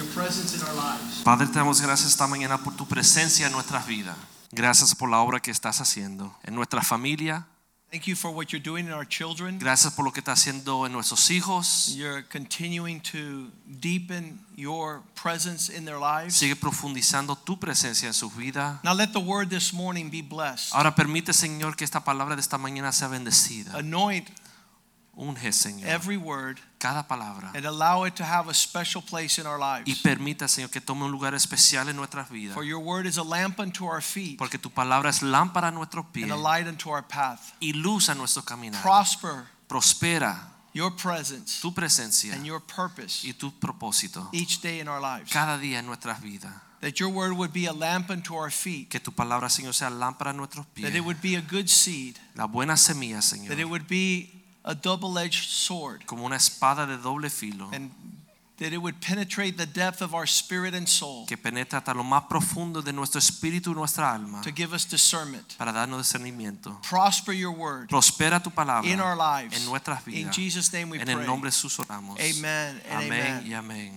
presence in our lives. Padre, te damos gracias esta mañana por tu presencia en nuestras vidas. Gracias por la obra que estás haciendo en nuestra familia. Thank you for what you're doing in our children. Gracias por lo que estás haciendo en nuestros hijos. You're continuing to deepen your presence in their lives. Sigue profundizando tu presencia en sus vidas. Now let the word this morning be blessed. Ahora permite, Señor, que esta palabra de esta mañana sea bendecida. Anoint Unge, Señor, every word cada palabra and allow it to have a special place in our lives. y permita, Señor, que tome un lugar especial en nuestras vidas. For your word is a lamp unto our feet Porque tu palabra es lámpara a nuestros pies and a light unto our path. y luz a nuestro caminar. Prosper Prospera your presence tu presencia and your purpose y tu propósito each day in our lives. cada día en nuestras vidas. That your word would be a lamp unto our feet. Que tu palabra, Señor, sea lámpara a nuestros pies. That it would be a good seed. La buena semilla, Señor. That it would be a double-edged sword. Como una espada de doble filo. And that it would penetrate the depth of our spirit and soul Que penetra hasta lo más profundo de nuestro espíritu y nuestra alma. to give us discernment. Para darnos discernimiento. Prosper your word Prospera tu palabra. in our lives. En nuestras vidas. In. Jesus' name we En pray. el nombre de Jesús oramos. Amen Amén amen. y amén.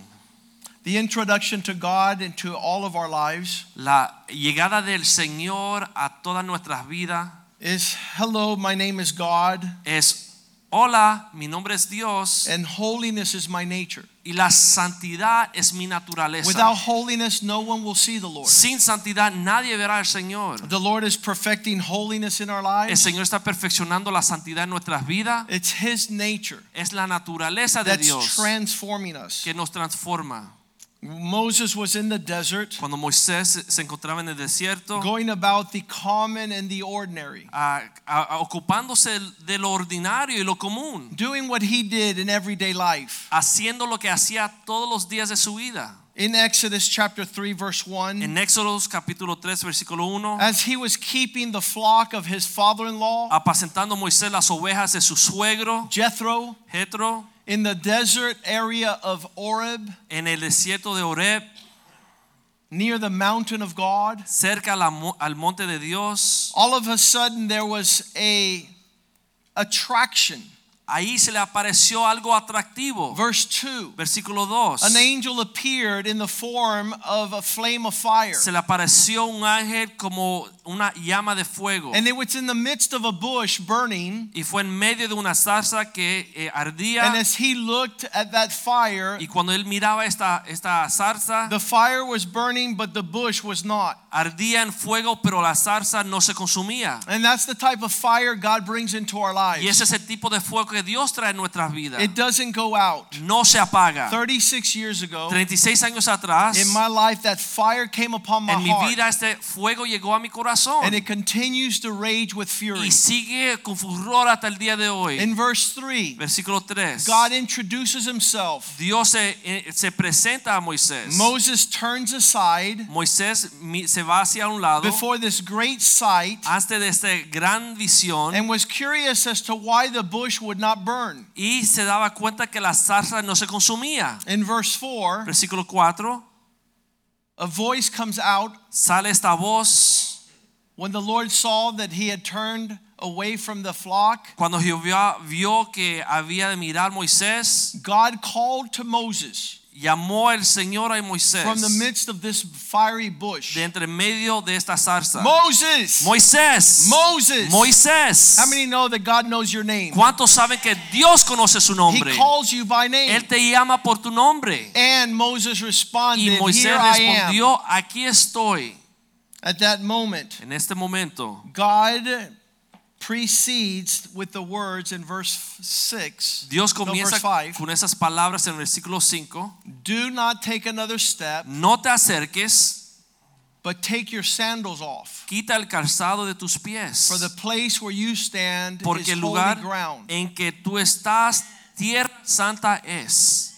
The introduction to God and to all of our lives La llegada del Señor a todas nuestras vidas is hello, my name is God, es hola, mi nombre es Dios and holiness is my nature. y la santidad es mi naturaleza. Without holiness, no one will see the Lord. Sin santidad nadie verá al Señor. The Lord is perfecting holiness in our El lives. Señor está perfeccionando la santidad en nuestras vidas. It's His nature Es la naturaleza de that's Dios transforming us. que nos transforma. Moses was in the desert, Cuando Moisés se encontraba en el desierto, going about the common and the ordinary, a- ocupándose de lo ordinario y lo común, doing what he did in everyday life. haciendo lo que hacía todos los días de su vida. In Exodus chapter 3, verse 1, En Éxodo capítulo 3, versículo 1, as he was keeping the flock of his father in law, apacentando Moisés las ovejas de su suegro, Jethro, Jetro, in the desert area of Horeb, en el desierto de Oreb, near the mountain of God, cerca a la al monte de Dios. all of a sudden there was a attraction. Ahí se le apareció algo atractivo. Verse 2 Versículo 2. An angel appeared in the form of a flame of fire. Se le apareció un ángel como una llama de fuego. And it was in the midst of a bush burning. y fue en medio de una zarza que eh, ardía. And as he looked at that fire, y cuando él miraba esta, esta zarza, the fire was burning, but the bush was not. ardía en fuego, pero la zarza no se consumía. And that's the type of fire God brings into our lives. Y ese es el tipo de fuego que Dios trae en nuestras vidas. It doesn't go out. No se apaga. 36 years ago, 36 años atrás, in my life, that fire came upon my en mi heart. vida este fuego llegó a mi corazón. And it continues to rage with fury. y sigue con furor hasta el día de hoy. In verse 3, Versículo 3. God introduces himself. Dios se, eh, se presenta a Moisés. Moses turns aside Moisés se va hacia un lado before this great sight antes de esta gran visión and was curious as to why the bush would not burn. y se daba cuenta que la zarza no se consumía. In verse 4, Versículo 4. a voice comes out Sale esta voz when the Lord saw that he had turned away from the flock. cuando Jehová vio que había de mirar Moisés. God called to Moses Llamó el Señor a Moisés from the midst of this fiery bush. de entre medio de esta zarza. Moses! Moisés. Moses! Moisés. How many know that God knows your name? ¿Cuántos saben que Dios conoce su He nombre? calls you by name. Él te llama por tu nombre. And Moses responded, Y Moisés Here I am. respondió, aquí estoy. At that moment, En este momento, God precedes with the words in verse 6. Dios no, comienza verse 5. con esas palabras en versículo 5. Do not take another step, No te acerques, but take your sandals off. quita el calzado de tus pies. For the place where you stand Porque is el holy lugar ground. en que tú estás, tierra santa es.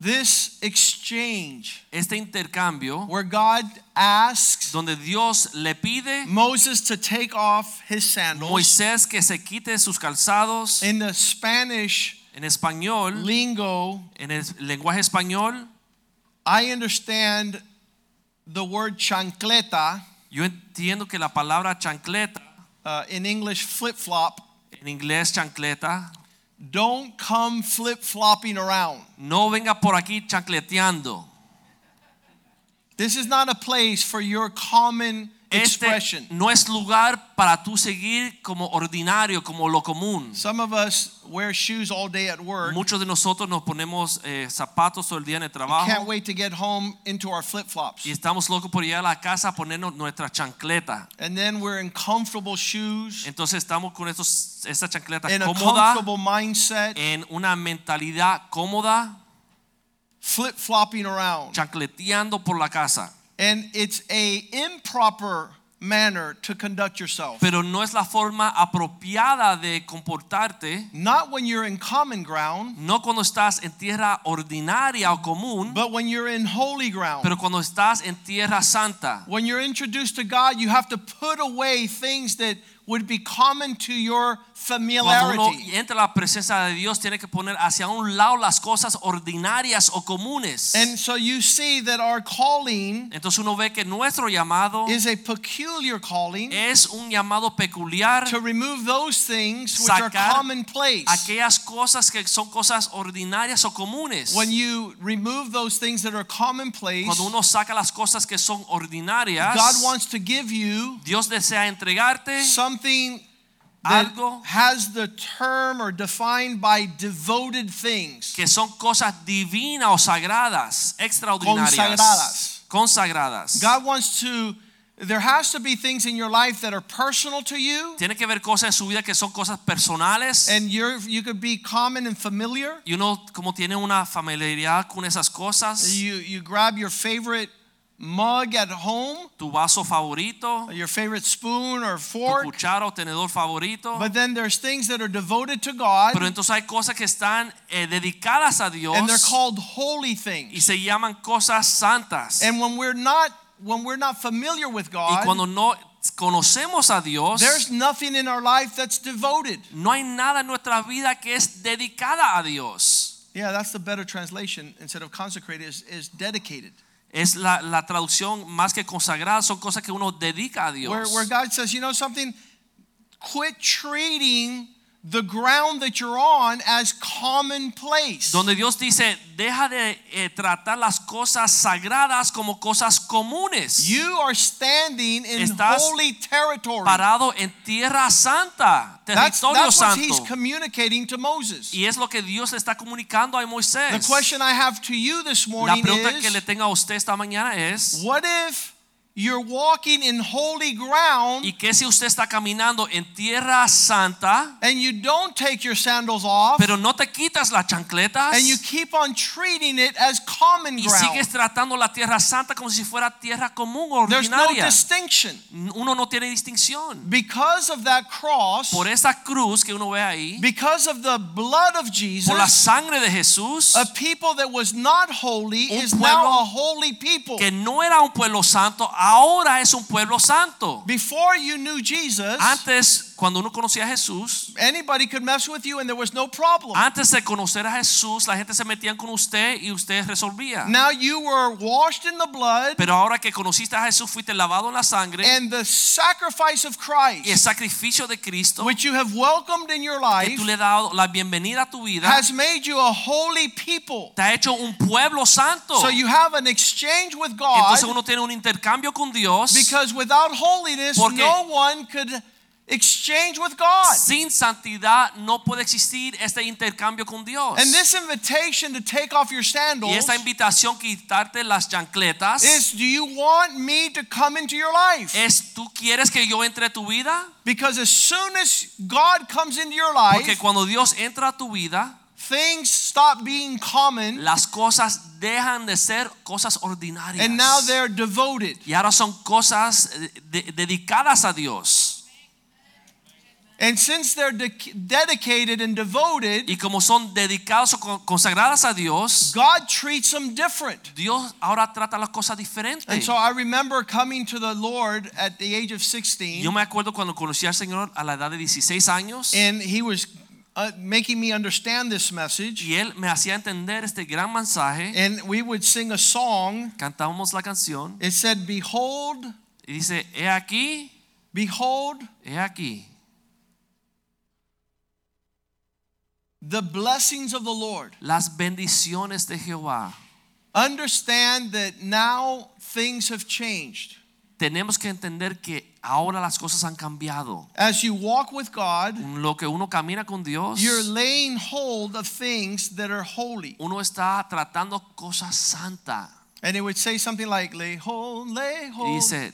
this exchange este intercambio where God asks donde Dios le pide Moses to take off his sandals. Moisés que se quite sus calzados In the Spanish en español, lingo, en el lenguaje español, I understand the word chancleta, yo entiendo que la palabra chancleta, uh, in English flip flop, en inglés chancleta, don't come flip flopping around. no venga por aquí chancleteando. This is not a place for your common Este expression. no es lugar para tú seguir como ordinario, como lo común. Some of us wear shoes all day at work. Muchos de nosotros nos ponemos eh, zapatos todo el día en el Can't trabajo wait to get home into our flip flops. y estamos locos por llegar a la casa a ponernos nuestra chancleta. And then we're in comfortable shoes, Entonces estamos con estos, esta chancleta in a cómoda, comfortable mindset, en una mentalidad cómoda, flip flopping around. chancleteando por la casa. And it's a improper manner to conduct yourself. Pero no es la forma apropiada de comportarte, Not when you're in common ground, no cuando estás en tierra ordinaria o común, but when you're in holy ground. pero cuando estás en tierra santa. When you're introduced to God, you have to put away things that would be common to your Cuando uno familiarity. entra a la presencia de Dios, tiene que poner hacia un lado las cosas ordinarias o comunes. And so you see that our calling Entonces uno ve que nuestro llamado is a peculiar calling es un llamado peculiar to remove those things which are commonplace. aquellas cosas que son cosas ordinarias o comunes. When you remove those things that are commonplace, Cuando uno saca las cosas que son ordinarias, God wants to give you Dios desea entregarte something that Algo. has the term or defined by devoted things. que son cosas divinas o sagradas, extraordinarias, Consagradas. consagradas. God wants to there has to be things in your life that are personal to you Tiene que ver cosas en su vida que son cosas personales. and you're you could be common and familiar. y uno como tiene una familiaridad con esas cosas, You you grab your favorite mug at home, tu vaso favorito, your favorite spoon or tu fork, cuchara o tenedor favorito. but then there's things that are devoted to God Pero entonces hay cosas que están eh, dedicadas a Dios and they're called holy y things. se llaman cosas santas. And when we're not when we're not familiar with y God, cuando no conocemos a Dios, there's nothing in our life that's devoted. no hay nada en nuestra vida que es dedicada a Dios. Yeah, that's the better translation instead of consecrated is, is dedicated. Es la, la traducción más que consagrada, son cosas que uno dedica a Dios. Where, where God says, you know something, quit treating the ground that you're on as commonplace. Donde Dios dice, deja de eh, tratar las cosas sagradas como cosas comunes. You are standing in Estás holy territory. Parado en tierra santa, That's, territorio that's what he's communicating to Moses. Y es lo que Dios le está comunicando a Moisés. The question I have to you this La morning pregunta que le is, tengo a usted esta mañana es, what if you're walking in holy ground ¿y qué si usted está caminando en tierra santa, and you don't take your sandals off pero no te quitas las chancletas and you keep on treating it as common y ground? sigues tratando la tierra santa como si fuera tierra común o There's no distinction. Uno no tiene distinción. Because of that cross, Por esa cruz que uno ve ahí, because of the blood of Jesus, por la sangre de Jesús, a people that was not holy is now a holy people. que no era un pueblo santo, ahora es un pueblo santo. Before you knew Jesus, Antes, cuando uno conocía a Jesús, anybody could mess with you and there was no problem. antes de conocer a Jesús, la gente se metía con usted y usted resolvía. Now you were washed in the blood Pero ahora que conociste a Jesús, fuiste lavado en la sangre and the sacrifice of y el Christ, sacrificio de Cristo which you have welcomed in your que life, tú le has dado la bienvenida a tu vida, has made you a holy people. te ha hecho un pueblo santo. So you have an exchange with God Entonces uno tiene un intercambio con Dios. because without holiness, no one could exchange with God. Sin santidad no puede existir este intercambio con Dios. And this invitation to take off your sandals. Y esta invitación quitarte las chancletas is do you want me to come into your life? es tú quieres que yo entre a tu vida Because as soon as God comes into your life. porque cuando Dios entra a tu vida things stop being common las cosas dejan de ser cosas ordinarias and now they're devoted. y ahora son cosas eh, de- dedicadas a Dios And since they're de- dedicated and devoted, Y como son dedicados o consagradas a Dios, God treats them different. Dios ahora trata las cosas diferentes. And so I remember coming to the Lord at the age of 16, Yo me acuerdo cuando conocí al Señor a la edad de 16 años and He was uh, making me understand this message. y Él me hacía entender este gran mensaje. And we would sing a song. Cantábamos la canción It said, Behold, y dice, he aquí, behold he aquí, the blessings of the Lord. las bendiciones de Jehová. Understand that now things have changed. Tenemos que entender que ahora las cosas han cambiado. As you walk with God, Lo que uno camina con Dios, you're laying hold of things that are holy. uno está tratando cosas santas. And it would say something like, Lay hold, lay hold dice,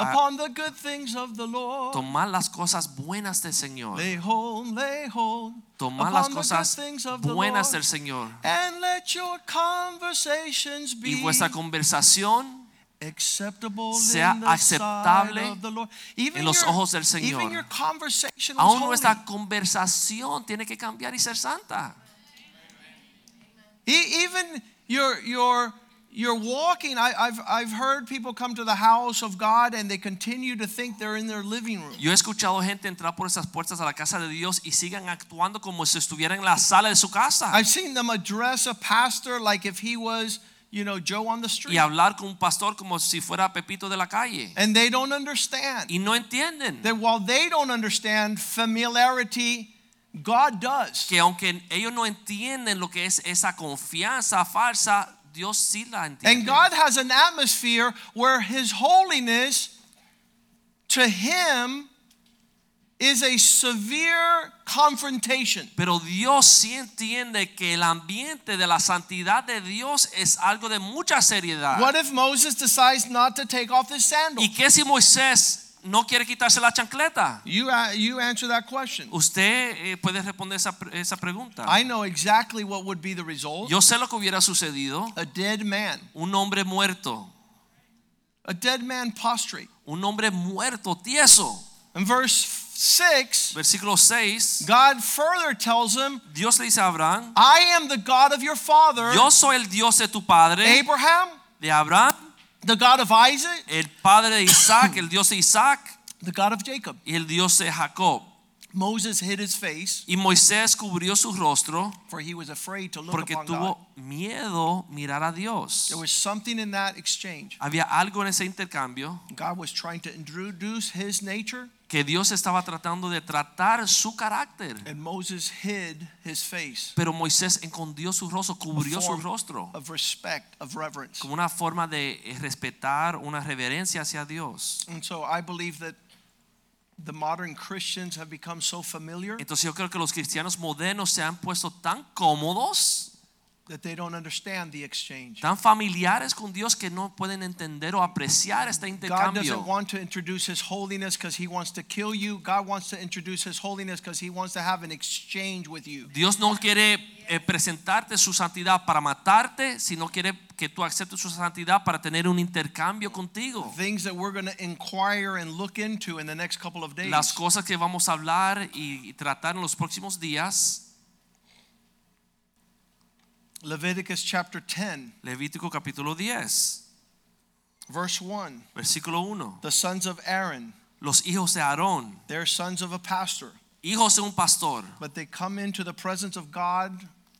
upon the good things of the Lord. tomar las cosas buenas del Señor. Lay hold, lay hold Tomar las upon the good cosas things of the buenas Lord. del Señor. And let your conversations Y be vuestra conversación acceptable sea aceptable sight of the Lord. Even en los your, ojos del Señor. Aún nuestra conversación tiene que cambiar y ser santa. E- Even your your you're walking. I, I've I've heard people come to the house of God and they continue to think they're in their living room. Yo he escuchado gente entrar por esas puertas a la casa de Dios y sigan actuando como si estuvieran en la sala de su casa. I've seen them address a pastor like if he was, you know, Joe on the street. Y hablar con un pastor como si fuera Pepito de la calle. And they don't understand Y no entienden that while they don't understand familiarity, God does. que aunque ellos no entienden lo que es esa confianza falsa, Dios sí la And. God has an atmosphere where His holiness to Him is a severe confrontation. Pero Dios sí entiende que el ambiente de la santidad de Dios es algo de mucha seriedad. What if Moses decides not to take off his sandals? ¿Y qué si Moisés no quiere quitarse la chancleta? You, uh, you answer that question. Usted eh, puede responder esa, esa pregunta. I know exactly what would be the result. Yo sé lo que hubiera sucedido. A dead man, Un hombre muerto. a dead man prostrate. Un hombre muerto, tieso. In verse 6, Versículo 6. God further tells him, Dios le dice a Abraham, I am the God of your father, yo soy el Dios de tu padre, Abraham, de Abraham, the God of Isaac, el padre de Isaac, el Dios de Isaac the God of Jacob. y el Dios de Jacob. Moses hid his face, Y Moisés cubrió su rostro for he was afraid to look porque upon God. tuvo miedo mirar a Dios. There was something in that exchange. Había algo en ese intercambio God was trying to introduce his nature, que Dios estaba tratando de tratar su carácter. and Moses hid his face Pero Moisés escondió su rostro, cubrió su rostro of respect, of reverence. como una forma de respetar, una reverencia hacia Dios. And so I believe that the modern Christians have become so familiar Entonces yo creo que los cristianos modernos se han puesto tan cómodos, that they don't understand the exchange. tan familiares con Dios que no pueden entender o apreciar este God doesn't want to introduce his holiness because he wants to kill you. God wants to introduce his holiness because he wants to have an exchange with you. Dios no quiere eh, presentarte su santidad para matarte, sino quiere que tú aceptes su santidad para tener un intercambio contigo. Things that we're going to inquire and look into in the next couple of days. Las cosas que vamos a hablar y tratar en los próximos días, Leviticus chapter 10, Levítico capítulo 10, verse 1. versículo 1. The sons of Aaron, Los hijos de Aarón, they're sons of a pastor, hijos de un pastor, but they come into the presence of God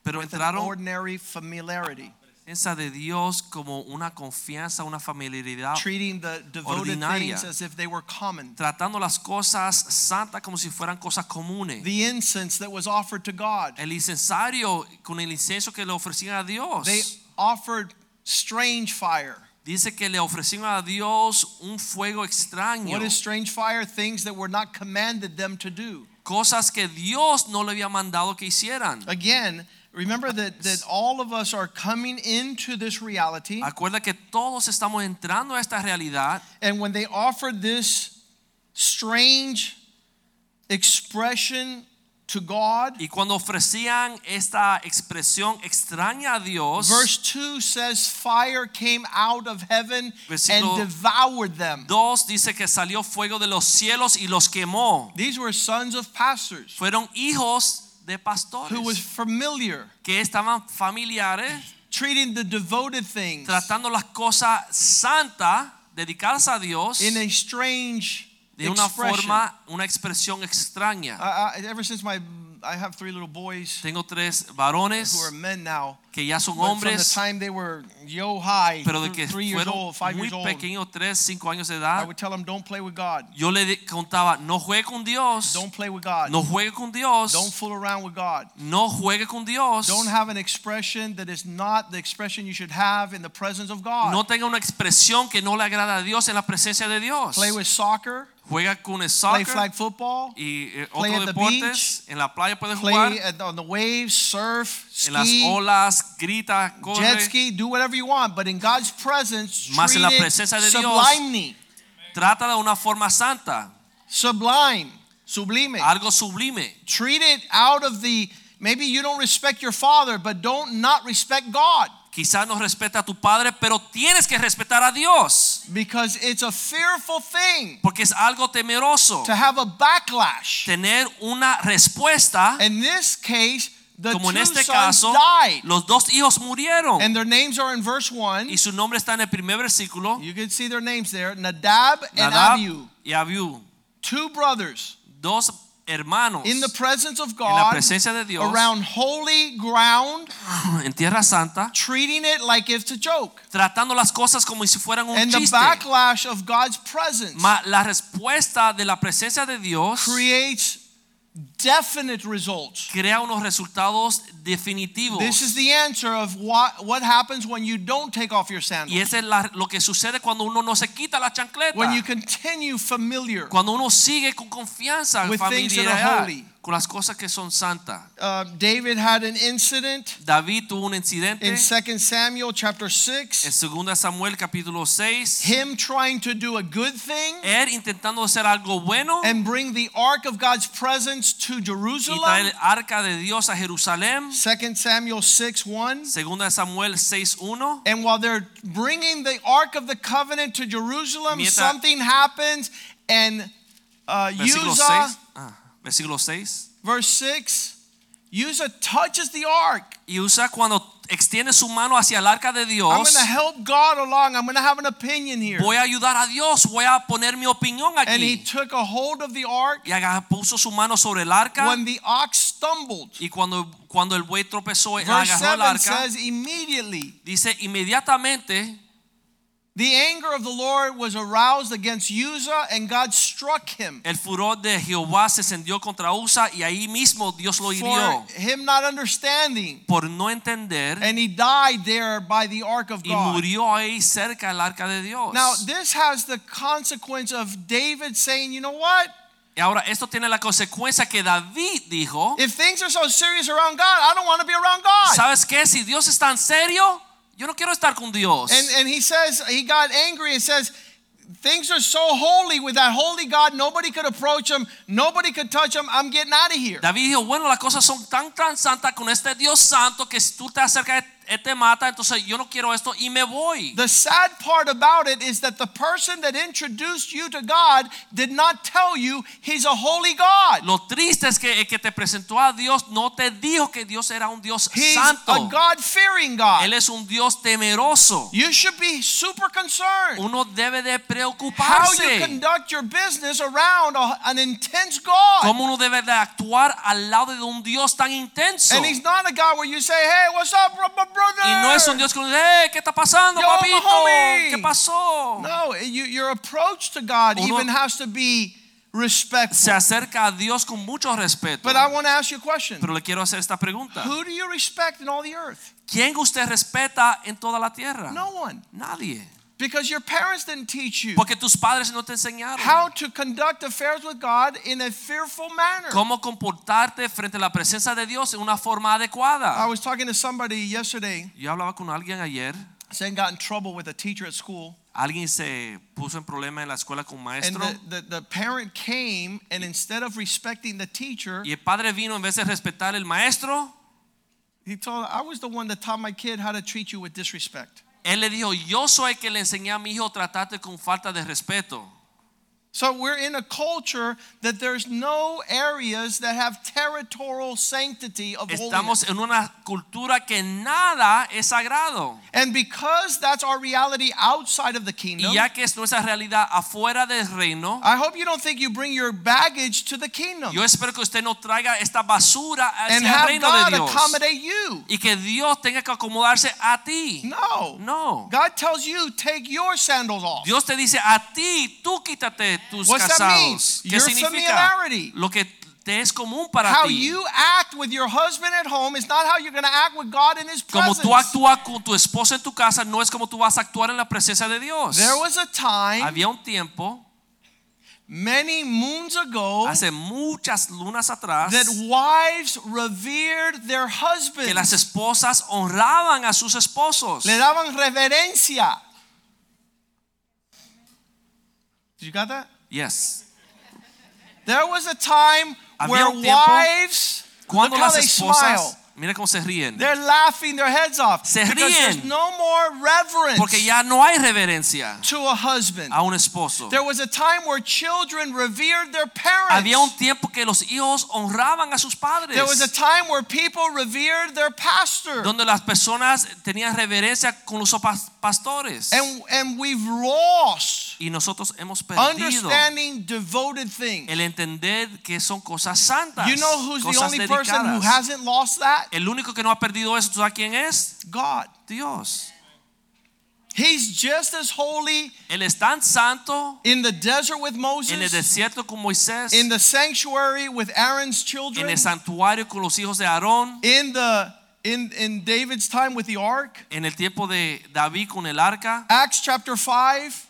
pero with an entraron ordinary familiarity, presencia de Dios como una confianza, una familiaridad, treating the devoted Ordinaria. things as if they were common. tratando las cosas santas como si fueran cosas comunes. The incense that was offered to God, El incensario con el incienso que le ofrecían a Dios. they offered strange fire. Dice que le ofrecieron a Dios un fuego extraño. What is strange fire? Things that were not commanded them to do. Cosas que Dios no le había mandado que hicieran. Again, remember that, that all of us are coming into this reality. Acuerda que todos estamos entrando a esta realidad And when they offered this strange expression to God. Y cuando ofrecían esta expresión extraña a Dios, Verse 2 says, Fire came out of heaven and devoured them. 2 dice que salió fuego de los cielos y los quemó. These were sons of pastors Fueron hijos de who was familiar, que estaban familiares treating the devoted things tratando las cosas santas dedicadas a Dios in a strange de una expression. forma, una expresión extraña. I, I, ever since my, I have three little boys Tengo tres varones who are men now. que ya son But from the hombres, time they were yo high, pero de que three years fueron old, five muy years old, pequeños, tres, cinco años de I edad, would tell them, don't play with God. yo le contaba, no juegue con Dios, Don't play with God. no juegue con Dios, Don't fool around with God. no juegue con Dios, Don't have an expression that is not the expression you should have in the presence of God. no tenga una expresión que no le agrada a Dios en la presencia de Dios. Play with soccer, Juega con el play soccer flag football, y eh, play otros at the deportes. En la playa puede jugar, play on the waves, surf, en las olas, grita, jet ski, do whatever you want, but in God's presence, Más en la presencia de Dios. sublimely, Trata de una forma santa, sublime, sublime. algo sublime. Treat it out of the maybe you don't respect your father, but don't not respect God Quizás no respeta a tu padre, pero tienes que respetar a Dios. because it's a fearful thing Porque es algo temeroso. to have a backlash. Tener una respuesta, In this case, the como en two este sons caso, died, los dos hijos murieron. and their names are in verse one. Y su nombre está en el primer versículo. You can see their names there: Nadab and Nadab Abihu, y Abiú, two brothers dos hermanos in the presence of God, en la presencia de Dios, around holy ground, en tierra santa, treating it like it's a joke. tratando las cosas como si fueran un And the backlash of God's presence Ma la respuesta de la presencia de Dios creates definite results. crea unos resultados definitivos. This is the answer of what, what happens when you don't take off your Y sandals. eso es la- lo que sucede cuando uno no se quita la chancleta. When you continue familiar. Cuando uno sigue con confianza, With things that are holy. con las cosas que son santas. Uh, David had an incident David tuvo un incidente in 2 Samuel chapter 6. en 6. 2 Samuel capítulo 6. Him trying to do a good thing Él intentando hacer algo bueno and bring the ark of God's presence to y traer Jerusalem. el arca de Dios a Jerusalén. 2 Samuel 6 1. 2 Samuel 6.1. And while they're bringing the ark of the covenant to Jerusalem, Mientras- something happens, and uh, Versículo Uzzah, 6. Ah, versículo 6. verse 6, Uzzah touches the ark. Y Uza cuando extiende su mano hacia el arca de I'm Dios. going to help God along. I'm going to have an opinion here. Voy a ayudar a Dios. Voy a poner mi opinión And he aquí. took a hold of the ark Y puso su mano sobre el arca. when the ox stumbled. Y cuando, cuando el buey tropezó, Verse agarró el 7 arca. says, immediately Dice inmediatamente the anger of the Lord was aroused against Uzzah, and God struck him el furor de Jehová se encendió contra Uza y ahí mismo Dios lo hirió. for him not understanding. por no entender And he died there by the ark of y God. murió ahí cerca del arca de Dios. Now, this has the consequence of David saying, you know what? Y ahora esto tiene la consecuencia que David dijo, If things are so serious around God, I don't want to be around God. ¿sabes qué? Si Dios está en serio, yo no quiero estar con Dios. And, and he says, he got angry and says, things are so holy with that holy God, nobody could approach him, nobody could touch him. I'm getting out of here. David dijo, bueno, las cosas son tan, tan santas con este Dios santo que si tú te acercas, Él te mata, entonces yo no quiero esto y me voy. The sad part about it is that the person that introduced you to God did not tell you he's a holy God. Lo triste es que el que te presentó a Dios no te dijo que Dios era un Dios He's santo. a God fearing God. Él es un Dios temeroso. You should be super concerned. Uno debe de preocuparse. How you conduct your business around a- an intense God. Cómo uno debe de actuar al lado de un Dios tan intenso. And he's not a God where you say, hey, what's up, bro- bro- brother? Y no es un Dios que dice, hey, ¿qué está pasando, Yo, papito? homie. ¿Qué pasó? No, you, your approach to God Uno- even has to be respectful. Se acerca a Dios con mucho respeto. But I want to ask you a question. Pero le quiero hacer esta pregunta. Who do you respect in all the earth? ¿Quién usted respeta en toda la tierra? No one. Nadie. Because your parents didn't teach you Porque tus padres no te enseñaron how to conduct affairs with God in a fearful manner. cómo comportarte frente a la presencia de Dios en una forma I was talking to somebody yesterday Yo hablaba con alguien ayer saying got in trouble with a teacher at school. Alguien se puso en problema en la escuela con un and the, the, the parent came and instead of respecting the teacher, y el padre vino en vez de respetar al maestro, he told I was the one that taught my kid how to treat you with disrespect. Él le dijo, yo soy el que le enseñé a mi hijo tratarte con falta de respeto. So we're in a culture that there's no areas that have territorial sanctity of holiness. Estamos en una cultura que nada es sagrado. And because that's our reality outside of the kingdom. Y ya que es nuestra realidad afuera del reino, I hope you don't think you bring your baggage to the kingdom yo espero que usted no traiga esta basura and hacia el have reino de God Dios. accommodate you. Y que Dios tenga que acomodarse a ti. No. No. God tells you take your sandals off. Dios te dice a ti, tú quítate tus What's casados. ¿Qué Your significa? familiarity. Lo que te es común para How ti. you act with your husband at home is not how you're going to act with God in His Como presence. tú actúas con tu esposa en tu casa, no es como tú vas a actuar en la presencia de Dios. There was a time Había un tiempo, many moons ago hace muchas lunas atrás, that wives revered their que las husbands. esposas honraban a sus esposos. Le daban reverencia. Did you got that? Yes. There was a time Había where un tiempo wives, look how las they esposas, smile. Mira cómo se ríen. They're laughing their heads off Se because ríen. there's no more reverence Porque ya no hay reverencia to a husband. a un esposo. There was a time where children revered their parents. Había un tiempo que los hijos honraban a sus padres. There was a time where people revered their pastor. donde las personas tenían reverencia con los pas- pastores. And, and we've lost y nosotros hemos perdido understanding devoted things. el entender que son cosas santas, You know who's the only person who hasn't lost that? El único que no ha perdido eso, ¿tú sabes quién es? God. Dios. He's just as holy Él es tan santo in the desert with Moses, en el desierto con Moisés, in the sanctuary with Aaron's children, en el santuario con los hijos de Aarón, in the in in David's time with the ark. en el tiempo de David con el arca. Acts chapter 5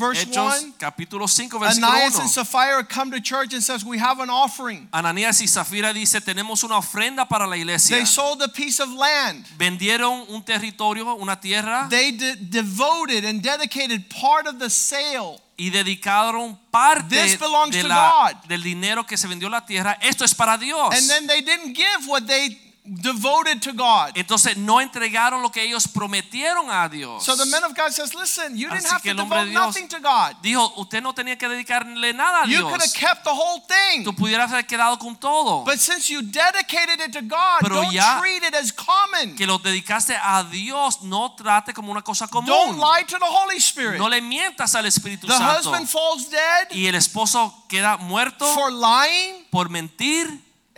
verse Hechos 1. capítulo 5 versículo Ananias 1. and Sapphira come to church and says we have an offering. Ananías y Zafira dice, tenemos una ofrenda para la iglesia. They sold a piece of land. Vendieron un territorio, una tierra. They de- devoted and dedicated part of the sale. y dedicaron parte de la- del dinero que se vendió la tierra. Esto es para Dios. And then they didn't give what they devoted to God. Entonces no entregaron lo que ellos prometieron a Dios. So the man of God says, listen, you didn't Así have to devote Dios nothing to God. Dijo, usted no tenía que dedicarle nada a Dios. You could have kept the whole thing. Tú pudieras haber quedado con todo. But since you dedicated it to God, Pero don't ya treat it as common. que lo dedicaste a Dios, no trate como una cosa Don't común. lie to the Holy Spirit. No le mientas al Espíritu The Santo. husband falls dead Y el esposo queda muerto for lying, por mentir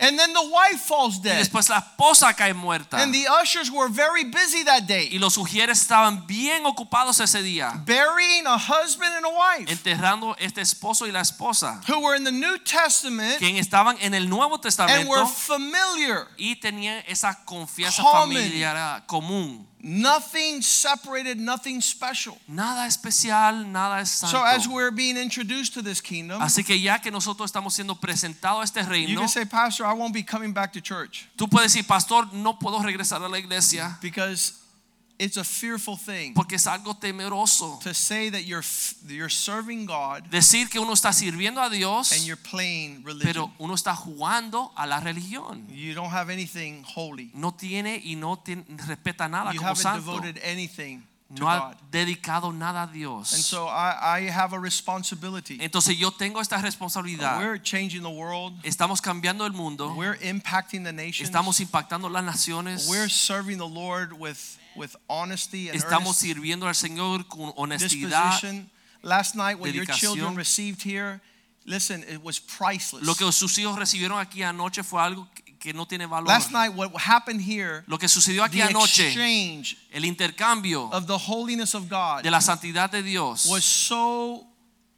and then the wife falls dead. y después la esposa cae muerta. And the ushers were very busy that day. Y los ujieres estaban bien ocupados ese día. burying a husband and a wife enterrando este esposo y la esposa, who were in the New Testament quien estaban en el Nuevo Testamento. and were familiar. y tenían esa confianza Common. familiar común. Nothing separated, nothing special. Nada especial, nada es santo. So as we're being introduced to this kingdom, Así que ya que nosotros estamos siendo presentados a este reino, you can say, Pastor, I won't be coming back to church tú puedes decir, pastor, no puedo regresar a la iglesia because it's a fearful thing porque es algo temeroso. to say that you're you're serving God Decir que uno está sirviendo a Dios, and you're playing religion. pero uno está jugando a la religión. You don't have anything holy. No tiene y no tiene- respeta nada You como haven't santo. devoted anything to No ha dedicado nada a Dios. And so I, I have a responsibility. Entonces yo tengo esta responsabilidad. We're changing the world. Estamos cambiando el mundo. We're impacting the nations. Estamos impactando las naciones. We're serving the Lord with, with honesty and Estamos sirviendo al Señor con honestidad. Last night when your children received here, listen, it was priceless. Lo que sus hijos recibieron aquí anoche fue algo que- no tiene valor. Last night what happened here, Lo que sucedió aquí the anoche, exchange el intercambio of the holiness of God de la santidad de Dios was so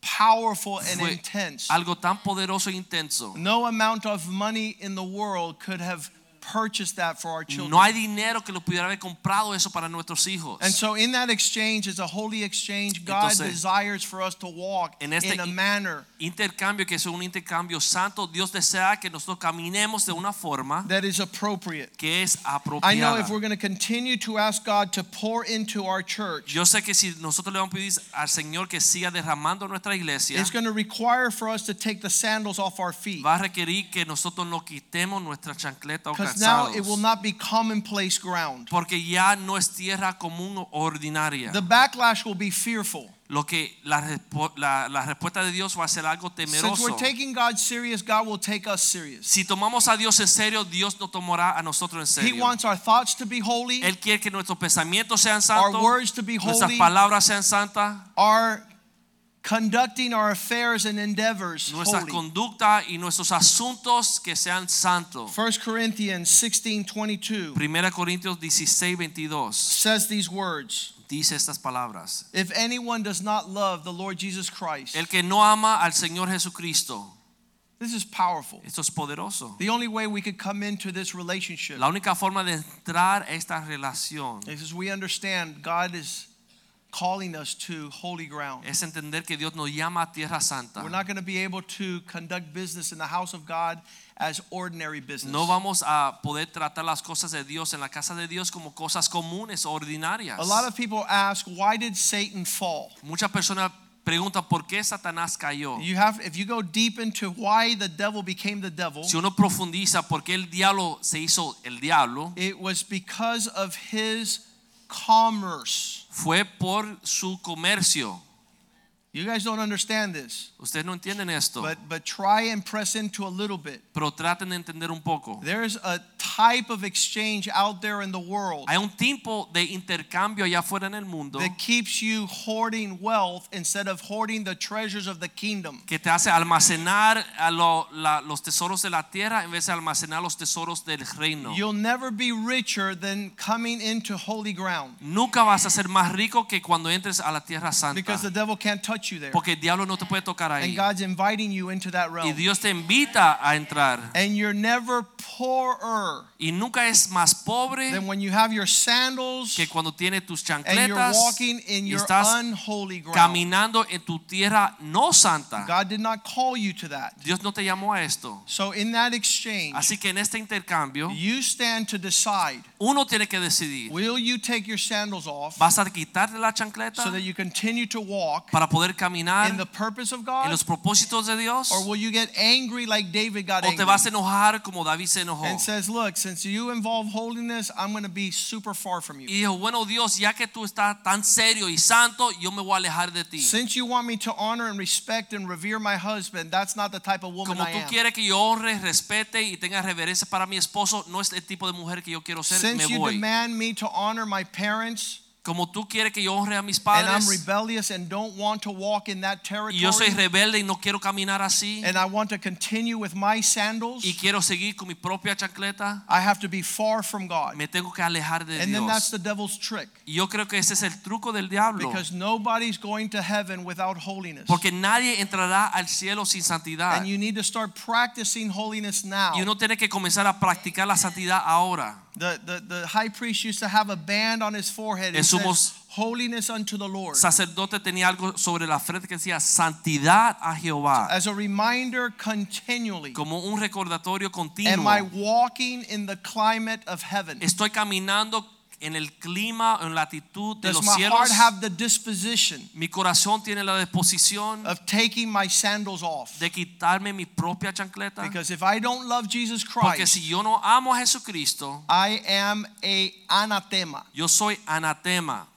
powerful and intense. algo tan poderoso e intenso No amount of money in the world could have purchased that for our children. No hay dinero que lo pudiera haber comprado eso para nuestros hijos. And so, in that exchange, is a holy exchange. God Entonces, desires for us to walk en este in a manner intercambio que es un intercambio santo, Dios desea que nosotros caminemos de una forma that is appropriate. que es apropiada. I know if we're going to continue to ask God to pour into our church, Yo sé que si nosotros le vamos a pedir al Señor que siga derramando nuestra iglesia, it's going to require for us to take the sandals off our feet. va a requerir que nosotros nos quitemos nuestra chancleta o Because now it will not be commonplace ground. Porque ya no es tierra común ordinaria. The backlash will be fearful. Lo que la, la, la respuesta de Dios va a ser algo temeroso. Since we're taking God serious, God will take us serious. Si tomamos a Dios en serio, Dios nos tomará a nosotros en serio. He wants our thoughts to be holy, Él quiere que nuestros pensamientos sean santos. our words to be holy. nuestras palabras sean santas, our conducting our affairs and endeavors nuestra holy. conducta y nuestros asuntos que sean santos. 1 Corinthians 16:22 1 Corintios 16, 22 says these words. dice estas palabras. If anyone does not love the Lord Jesus Christ, El que no ama al Señor Jesucristo, this is powerful. esto es poderoso. The only way we could come into this relationship La única forma de entrar a esta relación is as we understand God is calling us to holy ground. es entender que Dios nos llama a tierra santa. We're not going to be able to conduct business in the house of God as ordinary business. No vamos a poder tratar las cosas de Dios en la casa de Dios como cosas comunes, ordinarias. A lot of people ask, why did Satan fall? Muchas personas preguntan por qué Satanás cayó. You have, if you go deep into why the devil became the devil, Si uno profundiza por qué el diablo se hizo el diablo, it was because of his commerce. Fue por su comercio. You guys don't understand this, Ustedes no entienden esto, but but try and press into a little bit. pero traten de entender un poco. There's a type of exchange out there in the world Hay un tipo de intercambio allá afuera en el mundo that keeps you hoarding wealth instead of hoarding the treasures of the kingdom. que te hace almacenar a lo- la- los tesoros de la tierra en vez de almacenar los tesoros del reino. You'll never be richer than coming into holy ground Nunca vas a ser más rico que cuando entres a la tierra santa. because the devil can't touch you there. Porque el diablo no te puede tocar And ahí. God's inviting you into that Y realm. Dios te invita a entrar. And you're never poorer Y nunca es más pobre than when you have your sandals que cuando tienes tus and you're chancletas walking in y your estás unholy ground. caminando en tu tierra no santa. God did not call you to that. Dios no te llamó a esto. So in that exchange, Así que en este intercambio, you stand to decide, uno tiene que decidir. will you take your sandals off ¿Vas a quitarte la chancleta so that you continue to walk para poder caminar in the purpose of en God? los propósitos de Dios? Or will you get angry like David got ¿O te angry? vas a enojar como David se enojó? And says, look, since you involve holiness, I'm going to be super far from you. Y dijo, bueno Dios, ya que tú estás tan serio y santo, yo me voy a alejar de ti. Since you want me to honor and respect and revere my husband, that's not the type of woman Como I tú am. quieres que yo honre, respete y tenga reverencia para mi esposo, no es el tipo de mujer que yo quiero ser, me Since you demand me to honor my parents, Como tú quieres que yo honre a mis and I'm rebellious and don't want to walk in that y yo soy territory, rebelde y no quiero caminar así and I want to continue with my sandals, y quiero seguir con mi propia chancleta, I have to be far from God. me tengo que alejar de And then that's Dios. the devil's trick Y yo creo que ese es el truco del diablo. because nobody's going to heaven without holiness. Porque nadie entrará al cielo sin santidad. And you need to start practicing holiness now. Y uno tiene que comenzar a practicar la santidad ahora. The, the, the high priest used to have a band on his forehead. El sumo holiness unto the Lord. sacerdote tenía algo sobre la frente que decía santidad a Jehová. As a reminder continually. Como un recordatorio continuo. Am. I walking in the climate of heaven? Estoy caminando en el clima, en la latitud de Does los my cielos. heart have the disposition Mi corazón tiene la disposición of taking my sandals off? de quitarme mi propia chancleta. Because if I don't love Jesus Porque Christ, si yo no amo a Jesucristo, I am a anathema. yo soy anatema.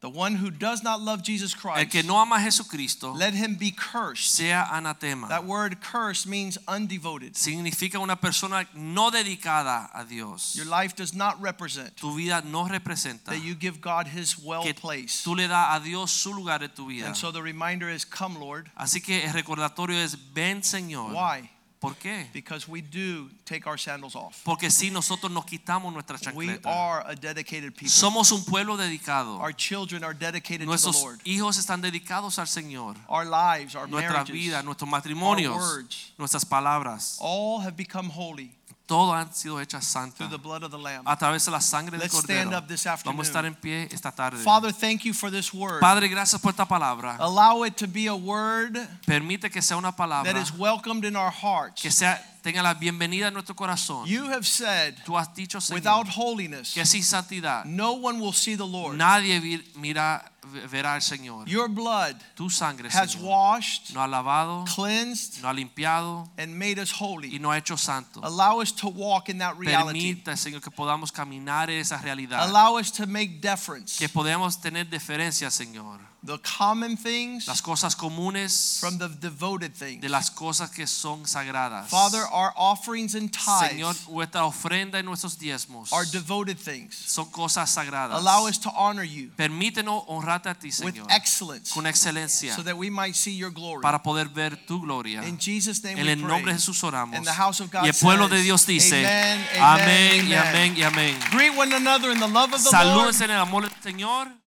The one who does not love Jesus El Christ, que no ama a Jesucristo, let him be cursed. sea anatema. That word curse means undevoted. Significa una persona no dedicada a Dios. Your life does not represent Tu vida no representa that you give God his well que place. tú le das a Dios su lugar en tu vida. And so the reminder is come, Lord. Así que el recordatorio es ven Señor. Why? ¿Por qué? Because we do take our sandals off. Porque si nosotros nos quitamos nuestras nuestra We are a dedicated people. somos un pueblo dedicado. Our children are dedicated to the Nuestros Lord. hijos están dedicados al Señor. Our lives, our Nuestra marriages, vida, nuestros our words, nuestras palabras, all have become holy todo han sido hechas through santas the blood of the Lamb. a través de la sangre del Let's stand cordero. up this Vamos a estar afternoon. en pie esta tarde. Father, thank you for this word. Padre, gracias por esta palabra. Allow it to be a word Permite que sea una palabra is welcomed in our hearts. que sea tenga la bienvenida en nuestro corazón. You have said, Tú has dicho, without holiness, que sin santidad no one will see the Lord. nadie mira verá al Señor. Your blood Tu sangre, has Señor, washed, nos ha lavado, cleansed, nos ha limpiado and made us holy. y nos ha hecho santos. Allow us to walk in that reality. Permita, Señor, que podamos caminar en esa realidad. Allow us to make deference. Que podamos tener deferencia, Señor. The common things Las cosas comunes from the devoted things. de las cosas que son sagradas. Father, our offerings and Señor, tithes nuestra ofrenda y nuestros diezmos are devoted things. son cosas sagradas. Allow us to honor you Permítenos honrarte a ti, with excellence con excelencia so that we might see your glory. para poder ver tu gloria. In Jesus' name En we el nombre pray. de Jesús oramos. And the house of God Y el pueblo says, de Dios dice, amén y amen. y amén. Greet one another in the love of the Lord. En el amor del Señor.